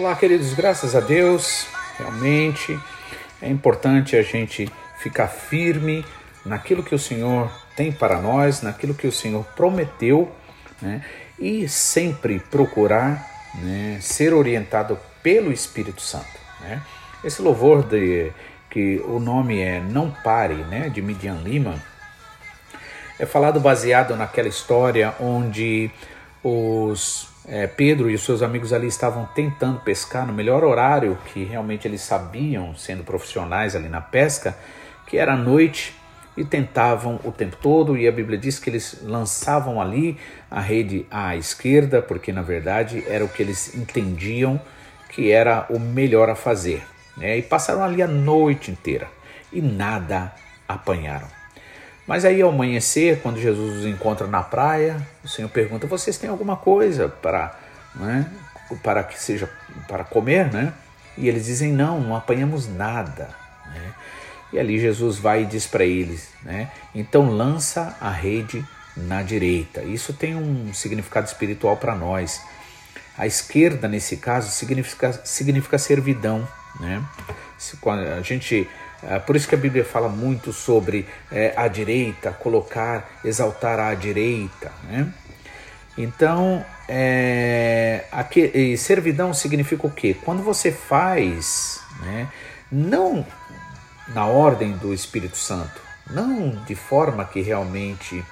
Olá, queridos, graças a Deus, realmente é importante a gente ficar firme naquilo que o Senhor tem para nós, naquilo que o Senhor prometeu, né? E sempre procurar né, ser orientado pelo Espírito Santo. Né? Esse louvor de que o nome é Não Pare, né, de Midian Lima, é falado baseado naquela história onde os é, Pedro e os seus amigos ali estavam tentando pescar no melhor horário que realmente eles sabiam, sendo profissionais ali na pesca, que era a noite, e tentavam o tempo todo. E a Bíblia diz que eles lançavam ali a rede à esquerda, porque na verdade era o que eles entendiam que era o melhor a fazer. Né? E passaram ali a noite inteira e nada apanharam. Mas aí ao amanhecer, quando Jesus os encontra na praia, o Senhor pergunta: "Vocês têm alguma coisa para, né, para que seja para comer, né?" E eles dizem: "Não, não apanhamos nada." Né? E ali Jesus vai e diz para eles, né? Então lança a rede na direita. Isso tem um significado espiritual para nós. A esquerda nesse caso significa significa servidão, né? Se, a gente por isso que a Bíblia fala muito sobre é, a direita, colocar, exaltar a direita. Né? Então, é, aqui, servidão significa o quê? Quando você faz, né, não na ordem do Espírito Santo, não de forma que realmente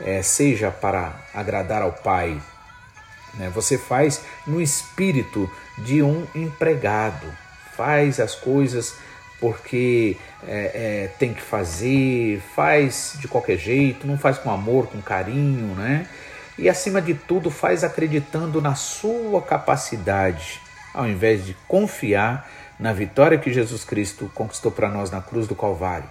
é, seja para agradar ao Pai, né? você faz no espírito de um empregado, faz as coisas porque é, é, tem que fazer, faz de qualquer jeito, não faz com amor, com carinho, né? E acima de tudo, faz acreditando na sua capacidade, ao invés de confiar na vitória que Jesus Cristo conquistou para nós na cruz do Calvário.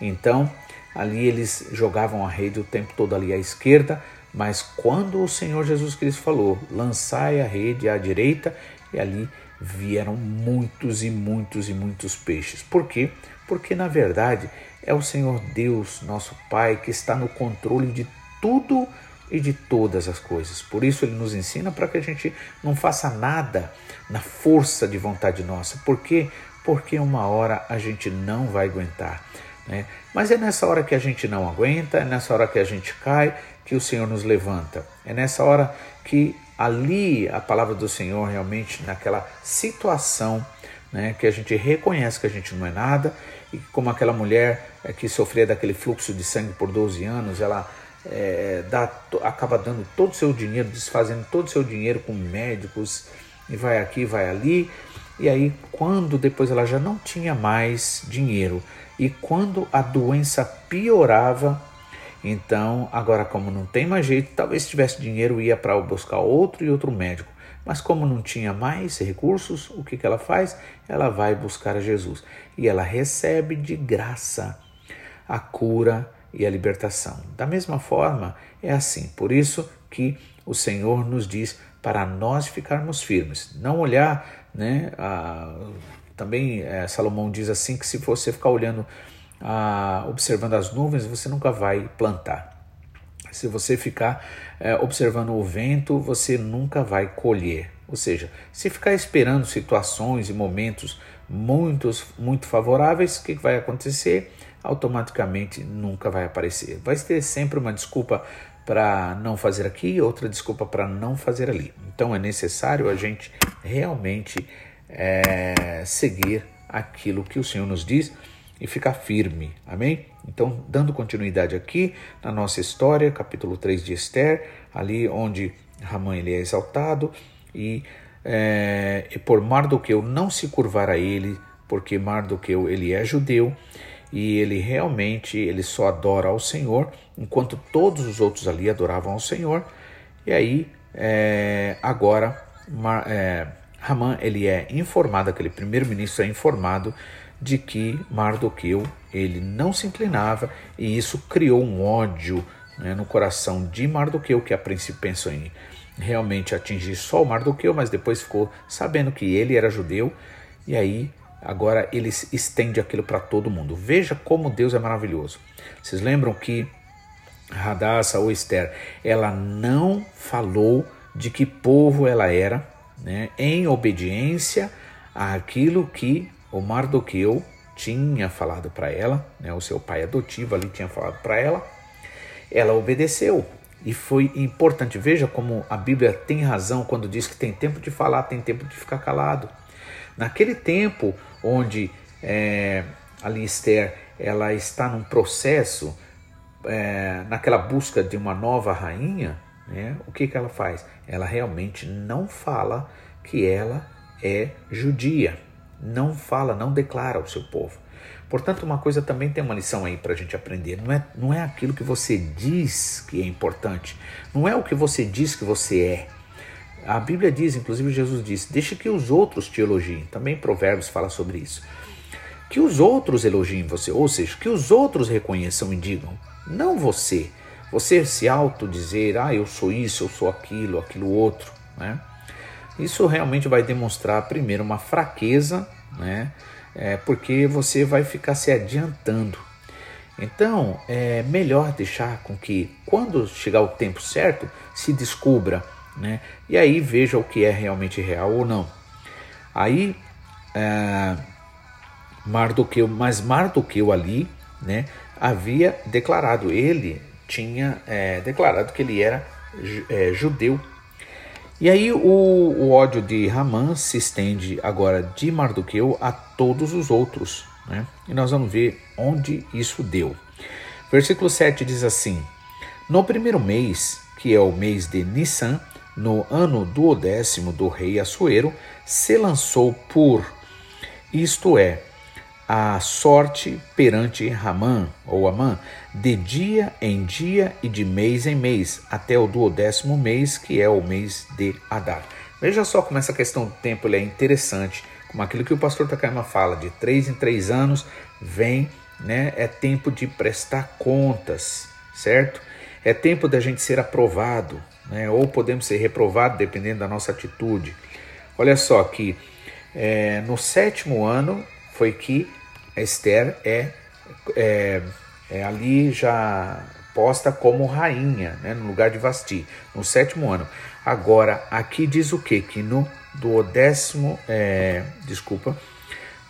Então, ali eles jogavam a rede o tempo todo ali à esquerda, mas quando o Senhor Jesus Cristo falou: lançai a rede à direita, e ali vieram muitos e muitos e muitos peixes. Por quê? Porque na verdade é o Senhor Deus, nosso Pai, que está no controle de tudo e de todas as coisas. Por isso ele nos ensina para que a gente não faça nada na força de vontade nossa. Por quê? Porque uma hora a gente não vai aguentar. Né? Mas é nessa hora que a gente não aguenta, é nessa hora que a gente cai, que o Senhor nos levanta. É nessa hora que ali a palavra do Senhor realmente naquela situação né, que a gente reconhece que a gente não é nada e como aquela mulher é, que sofria daquele fluxo de sangue por 12 anos, ela é, dá, acaba dando todo o seu dinheiro, desfazendo todo o seu dinheiro com médicos e vai aqui, vai ali. E aí, quando depois ela já não tinha mais dinheiro e quando a doença piorava, então, agora, como não tem mais jeito, talvez se tivesse dinheiro ia para buscar outro e outro médico. Mas como não tinha mais recursos, o que, que ela faz? Ela vai buscar a Jesus e ela recebe de graça a cura e a libertação. Da mesma forma, é assim. Por isso que o Senhor nos diz para nós ficarmos firmes, não olhar, né? A, também é, Salomão diz assim que se você ficar olhando ah, observando as nuvens, você nunca vai plantar. Se você ficar é, observando o vento, você nunca vai colher. Ou seja, se ficar esperando situações e momentos muito, muito favoráveis, o que vai acontecer? Automaticamente nunca vai aparecer. Vai ter sempre uma desculpa para não fazer aqui, outra desculpa para não fazer ali. Então é necessário a gente realmente é, seguir aquilo que o Senhor nos diz e ficar firme. Amém? Então, dando continuidade aqui na nossa história, capítulo 3 de Esther, ali onde Ramã ele é exaltado e, é, e por Mardoqueu não se curvar a ele, porque Mardoqueu ele é judeu e ele realmente ele só adora ao Senhor, enquanto todos os outros ali adoravam ao Senhor. E aí é, agora Mar, é, Haman ele é informado, aquele primeiro-ministro é informado de que Mardoqueu ele não se inclinava e isso criou um ódio né, no coração de Mardoqueu, que a princípio pensou em realmente atingir só o Mardoqueu, mas depois ficou sabendo que ele era judeu e aí agora ele estende aquilo para todo mundo. Veja como Deus é maravilhoso. Vocês lembram que Radassa ou Esther, ela não falou de que povo ela era, né, em obediência àquilo que o Mardoqueu tinha falado para ela, né, o seu pai adotivo ali tinha falado para ela, ela obedeceu. E foi importante. Veja como a Bíblia tem razão quando diz que tem tempo de falar, tem tempo de ficar calado. Naquele tempo onde é, ali ela está num processo, é, naquela busca de uma nova rainha, né, o que, que ela faz? Ela realmente não fala que ela é judia não fala, não declara ao seu povo. Portanto, uma coisa também tem uma lição aí para a gente aprender. Não é, não é aquilo que você diz que é importante. Não é o que você diz que você é. A Bíblia diz, inclusive Jesus disse, deixe que os outros te elogiem. Também Provérbios fala sobre isso. Que os outros elogiem você, ou seja, que os outros reconheçam e digam, não você. Você se autodizer, ah, eu sou isso, eu sou aquilo, aquilo outro, né? Isso realmente vai demonstrar, primeiro, uma fraqueza, né? É, porque você vai ficar se adiantando. Então, é melhor deixar com que, quando chegar o tempo certo, se descubra, né? E aí veja o que é realmente real ou não. Aí, é, Mardoqueu, mas Mardoqueu ali, né? Havia declarado, ele tinha é, declarado que ele era é, judeu e aí o, o ódio de Ramã se estende agora de Mardoqueu a todos os outros. Né? E nós vamos ver onde isso deu. Versículo 7 diz assim: No primeiro mês, que é o mês de Nissan, no ano duodécimo do rei Assuero, se lançou por, isto é, a sorte perante Ramã ou Amã, de dia em dia e de mês em mês, até o duodécimo mês, que é o mês de Adar. Veja só como essa questão do tempo é interessante, como aquilo que o pastor Takayama fala, de três em três anos vem, né? É tempo de prestar contas, certo? É tempo da gente ser aprovado, né? Ou podemos ser reprovados, dependendo da nossa atitude. Olha só que é, no sétimo ano foi que Esther é, é, é ali já posta como rainha, né, no lugar de Vasti, no sétimo ano. Agora, aqui diz o que? Que no duodécimo, é, desculpa,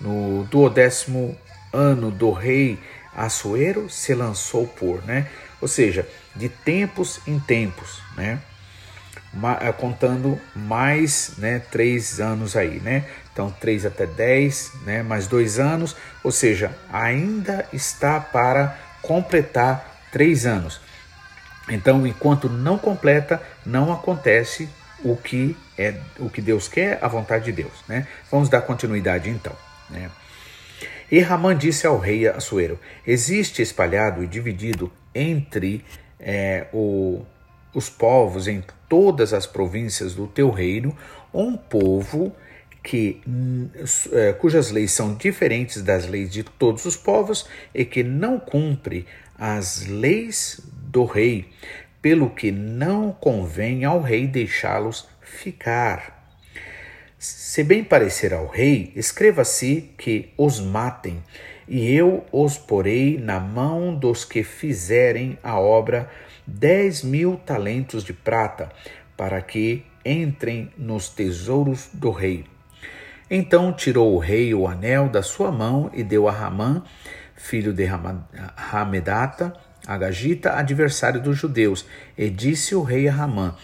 no duodécimo ano do rei Assuero se lançou por, né? Ou seja, de tempos em tempos, né? É, contando mais né, três anos aí, né? Então, três até dez, né, mais dois anos, ou seja, ainda está para completar três anos. Então, enquanto não completa, não acontece o que é o que Deus quer, a vontade de Deus, né? Vamos dar continuidade então, né? E Ramã disse ao rei Assuero: Existe espalhado e dividido entre é, o, os povos em todas as províncias do teu reino um povo que é, cujas leis são diferentes das leis de todos os povos e que não cumpre as leis do rei, pelo que não convém ao rei deixá-los ficar. Se bem parecer ao rei, escreva-se que os matem, e eu os porei na mão dos que fizerem a obra dez mil talentos de prata, para que entrem nos tesouros do rei. Então tirou o rei o anel da sua mão e deu a Ramã, filho de Hamedata, a Gagita, adversário dos judeus, e disse o rei a Ramã: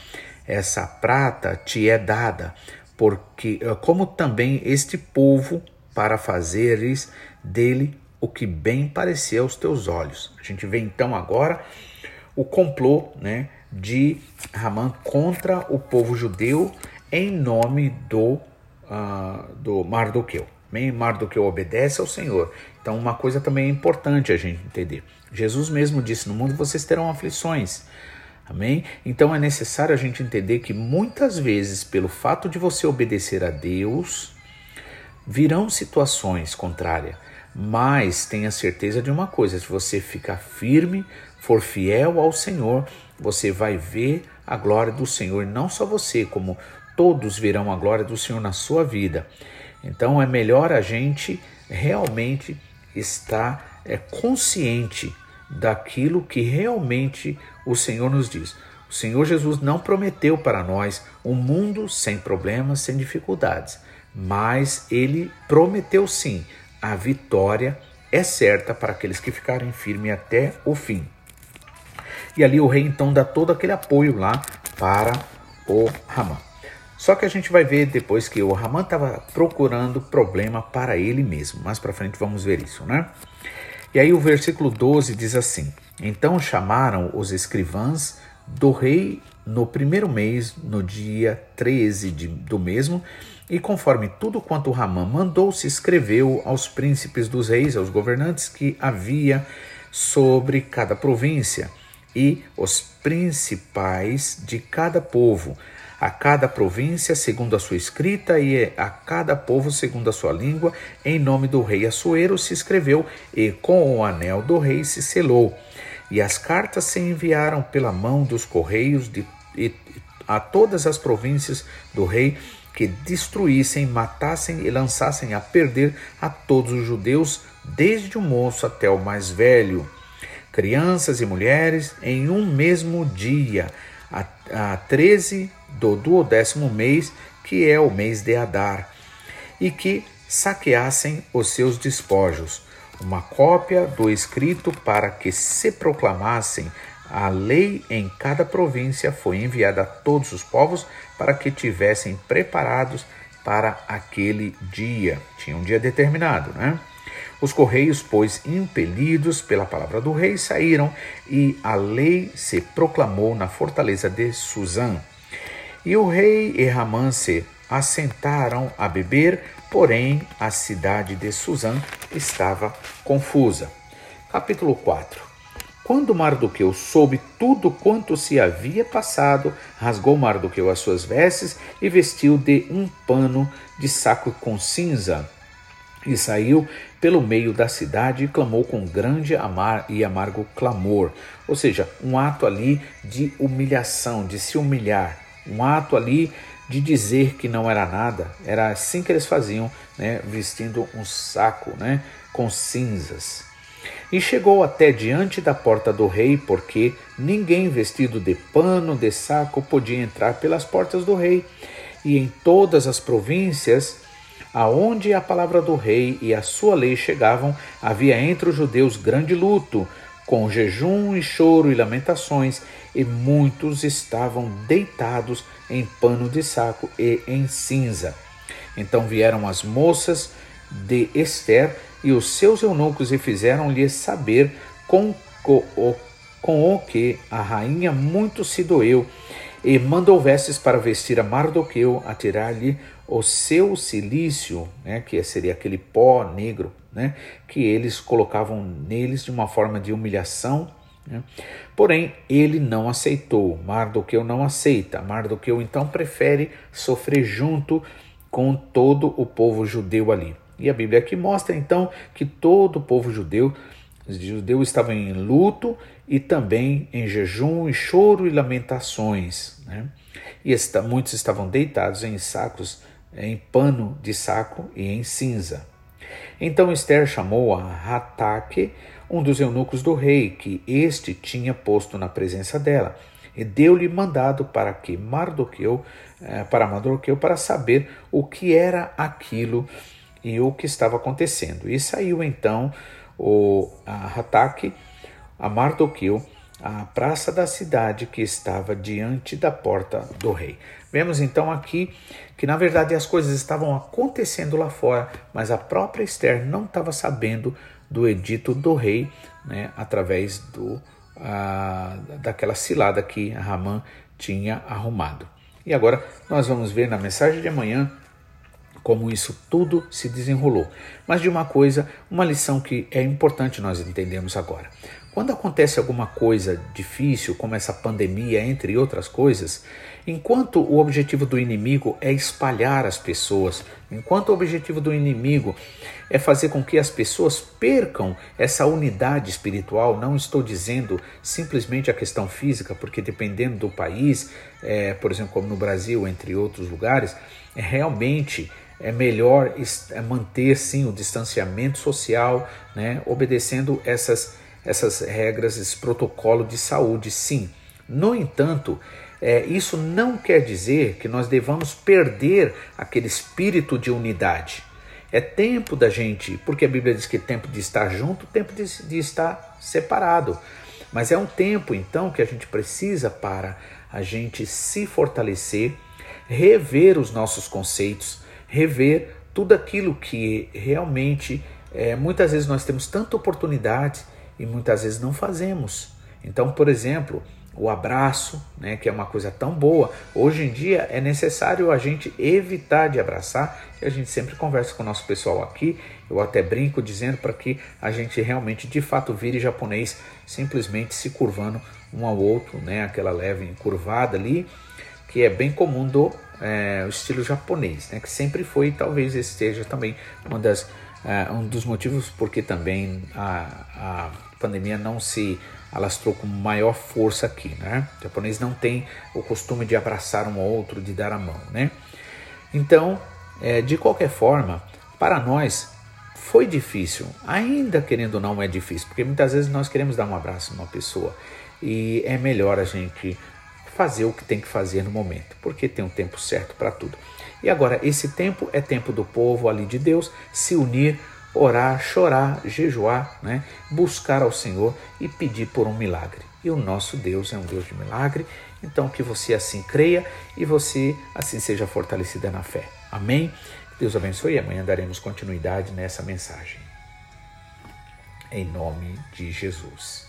Essa prata te é dada, porque como também este povo, para fazeres dele o que bem parecia aos teus olhos. A gente vê então agora o complô né, de Haman contra o povo judeu em nome do, uh, do Mardoqueu. Mardoqueu obedece ao Senhor. Então, uma coisa também é importante a gente entender. Jesus mesmo disse: No mundo vocês terão aflições. Amém? Então é necessário a gente entender que muitas vezes, pelo fato de você obedecer a Deus, virão situações contrárias. Mas tenha certeza de uma coisa: se você ficar firme, for fiel ao Senhor, você vai ver a glória do Senhor. Não só você, como todos verão a glória do Senhor na sua vida. Então é melhor a gente realmente estar é, consciente daquilo que realmente o Senhor nos diz. O Senhor Jesus não prometeu para nós um mundo sem problemas, sem dificuldades, mas ele prometeu sim a vitória é certa para aqueles que ficarem firmes até o fim. E ali o rei então dá todo aquele apoio lá para o Ramã. Só que a gente vai ver depois que o Ramã estava procurando problema para ele mesmo. Mais para frente vamos ver isso, né? E aí o versículo 12 diz assim: Então chamaram os escrivãs do rei no primeiro mês, no dia 13 de, do mesmo, e conforme tudo quanto Ramã mandou, se escreveu aos príncipes dos reis, aos governantes que havia sobre cada província, e os principais de cada povo, a cada província segundo a sua escrita e a cada povo segundo a sua língua, em nome do rei Assuero se escreveu, e com o anel do rei se selou. E as cartas se enviaram pela mão dos correios de, a todas as províncias do rei, que destruíssem, matassem e lançassem a perder a todos os judeus, desde o moço até o mais velho, crianças e mulheres, em um mesmo dia, a, a 13 do duodécimo mês, que é o mês de Adar, e que saqueassem os seus despojos, uma cópia do escrito para que se proclamassem a lei em cada província foi enviada a todos os povos para que tivessem preparados para aquele dia. Tinha um dia determinado, né? Os correios, pois, impelidos pela palavra do rei, saíram e a lei se proclamou na fortaleza de Suzã. E o rei e Ramã se assentaram a beber, porém a cidade de Suzã estava confusa. Capítulo 4 quando Mardoqueu soube tudo quanto se havia passado, rasgou Mardoqueu as suas vestes e vestiu de um pano de saco com cinza. E saiu pelo meio da cidade e clamou com grande amar e amargo clamor. Ou seja, um ato ali de humilhação, de se humilhar. Um ato ali de dizer que não era nada. Era assim que eles faziam, né, vestindo um saco né, com cinzas. E chegou até diante da porta do rei, porque ninguém vestido de pano, de saco, podia entrar pelas portas do rei. E em todas as províncias aonde a palavra do rei e a sua lei chegavam, havia entre os judeus grande luto, com jejum e choro e lamentações, e muitos estavam deitados em pano de saco e em cinza. Então vieram as moças de Esther e os seus eunucos e fizeram-lhe saber com, com, com o que a rainha muito se doeu e mandou vestes para vestir a Mardoqueu, a tirar-lhe o seu silício, né, que seria aquele pó negro, né, que eles colocavam neles de uma forma de humilhação. Né. Porém, ele não aceitou. Mardoqueu não aceita. Mardoqueu então prefere sofrer junto com todo o povo judeu ali. E a Bíblia aqui mostra então que todo o povo judeu, judeu estava em luto e também em jejum e choro e lamentações. Né? E esta, muitos estavam deitados em sacos, em pano de saco e em cinza. Então Esther chamou a Hataque, um dos eunucos do rei, que este tinha posto na presença dela, e deu-lhe mandado para que Mardoqueu, eh, para Mardoqueu, para saber o que era aquilo e o que estava acontecendo. E saiu então o Hataque a Mardoqueu à praça da cidade que estava diante da porta do rei. Vemos então aqui que na verdade as coisas estavam acontecendo lá fora, mas a própria Esther não estava sabendo do edito do rei, né, através do daquela cilada que Ramã tinha arrumado. E agora nós vamos ver na mensagem de amanhã como isso tudo se desenrolou. Mas de uma coisa, uma lição que é importante nós entendermos agora. Quando acontece alguma coisa difícil, como essa pandemia, entre outras coisas, enquanto o objetivo do inimigo é espalhar as pessoas, enquanto o objetivo do inimigo é fazer com que as pessoas percam essa unidade espiritual, não estou dizendo simplesmente a questão física, porque dependendo do país, é, por exemplo, como no Brasil, entre outros lugares, é realmente é melhor é manter sim o distanciamento social, né, obedecendo essas essas regras, esse protocolo de saúde, sim. No entanto, é, isso não quer dizer que nós devamos perder aquele espírito de unidade. É tempo da gente, porque a Bíblia diz que é tempo de estar junto, tempo de, de estar separado. Mas é um tempo então que a gente precisa para a gente se fortalecer, rever os nossos conceitos, rever tudo aquilo que realmente é, muitas vezes nós temos tanta oportunidade e muitas vezes não fazemos. Então, por exemplo, o abraço, né, que é uma coisa tão boa, hoje em dia é necessário a gente evitar de abraçar, e a gente sempre conversa com o nosso pessoal aqui, eu até brinco dizendo para que a gente realmente de fato vire japonês, simplesmente se curvando um ao outro, né, aquela leve curvada ali, que é bem comum do é, estilo japonês, né, que sempre foi, talvez esse seja também uma das, uh, um dos motivos porque também a, a pandemia não se alastrou com maior força aqui, né? O japonês não tem o costume de abraçar um outro, de dar a mão, né? Então, é, de qualquer forma, para nós foi difícil, ainda querendo ou não é difícil, porque muitas vezes nós queremos dar um abraço numa pessoa e é melhor a gente fazer o que tem que fazer no momento, porque tem um tempo certo para tudo. E agora, esse tempo é tempo do povo ali de Deus se unir orar, chorar, jejuar, né? buscar ao Senhor e pedir por um milagre. E o nosso Deus é um Deus de milagre, então que você assim creia e você assim seja fortalecida na fé. Amém? Deus abençoe e amanhã daremos continuidade nessa mensagem. Em nome de Jesus.